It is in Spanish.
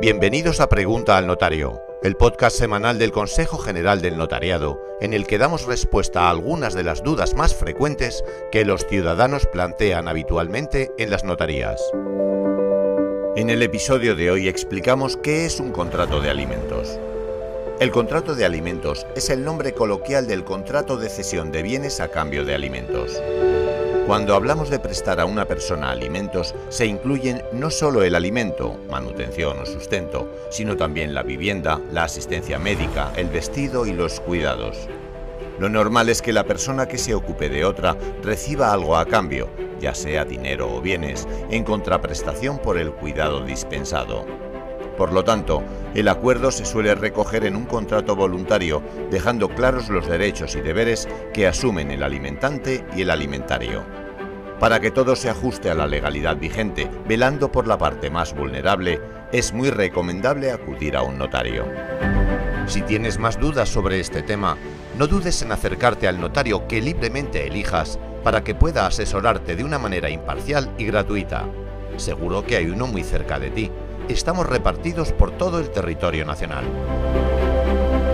Bienvenidos a Pregunta al Notario, el podcast semanal del Consejo General del Notariado, en el que damos respuesta a algunas de las dudas más frecuentes que los ciudadanos plantean habitualmente en las notarías. En el episodio de hoy explicamos qué es un contrato de alimentos. El contrato de alimentos es el nombre coloquial del contrato de cesión de bienes a cambio de alimentos. Cuando hablamos de prestar a una persona alimentos, se incluyen no solo el alimento, manutención o sustento, sino también la vivienda, la asistencia médica, el vestido y los cuidados. Lo normal es que la persona que se ocupe de otra reciba algo a cambio, ya sea dinero o bienes, en contraprestación por el cuidado dispensado. Por lo tanto, el acuerdo se suele recoger en un contrato voluntario, dejando claros los derechos y deberes que asumen el alimentante y el alimentario. Para que todo se ajuste a la legalidad vigente, velando por la parte más vulnerable, es muy recomendable acudir a un notario. Si tienes más dudas sobre este tema, no dudes en acercarte al notario que libremente elijas para que pueda asesorarte de una manera imparcial y gratuita. Seguro que hay uno muy cerca de ti estamos repartidos por todo el territorio nacional.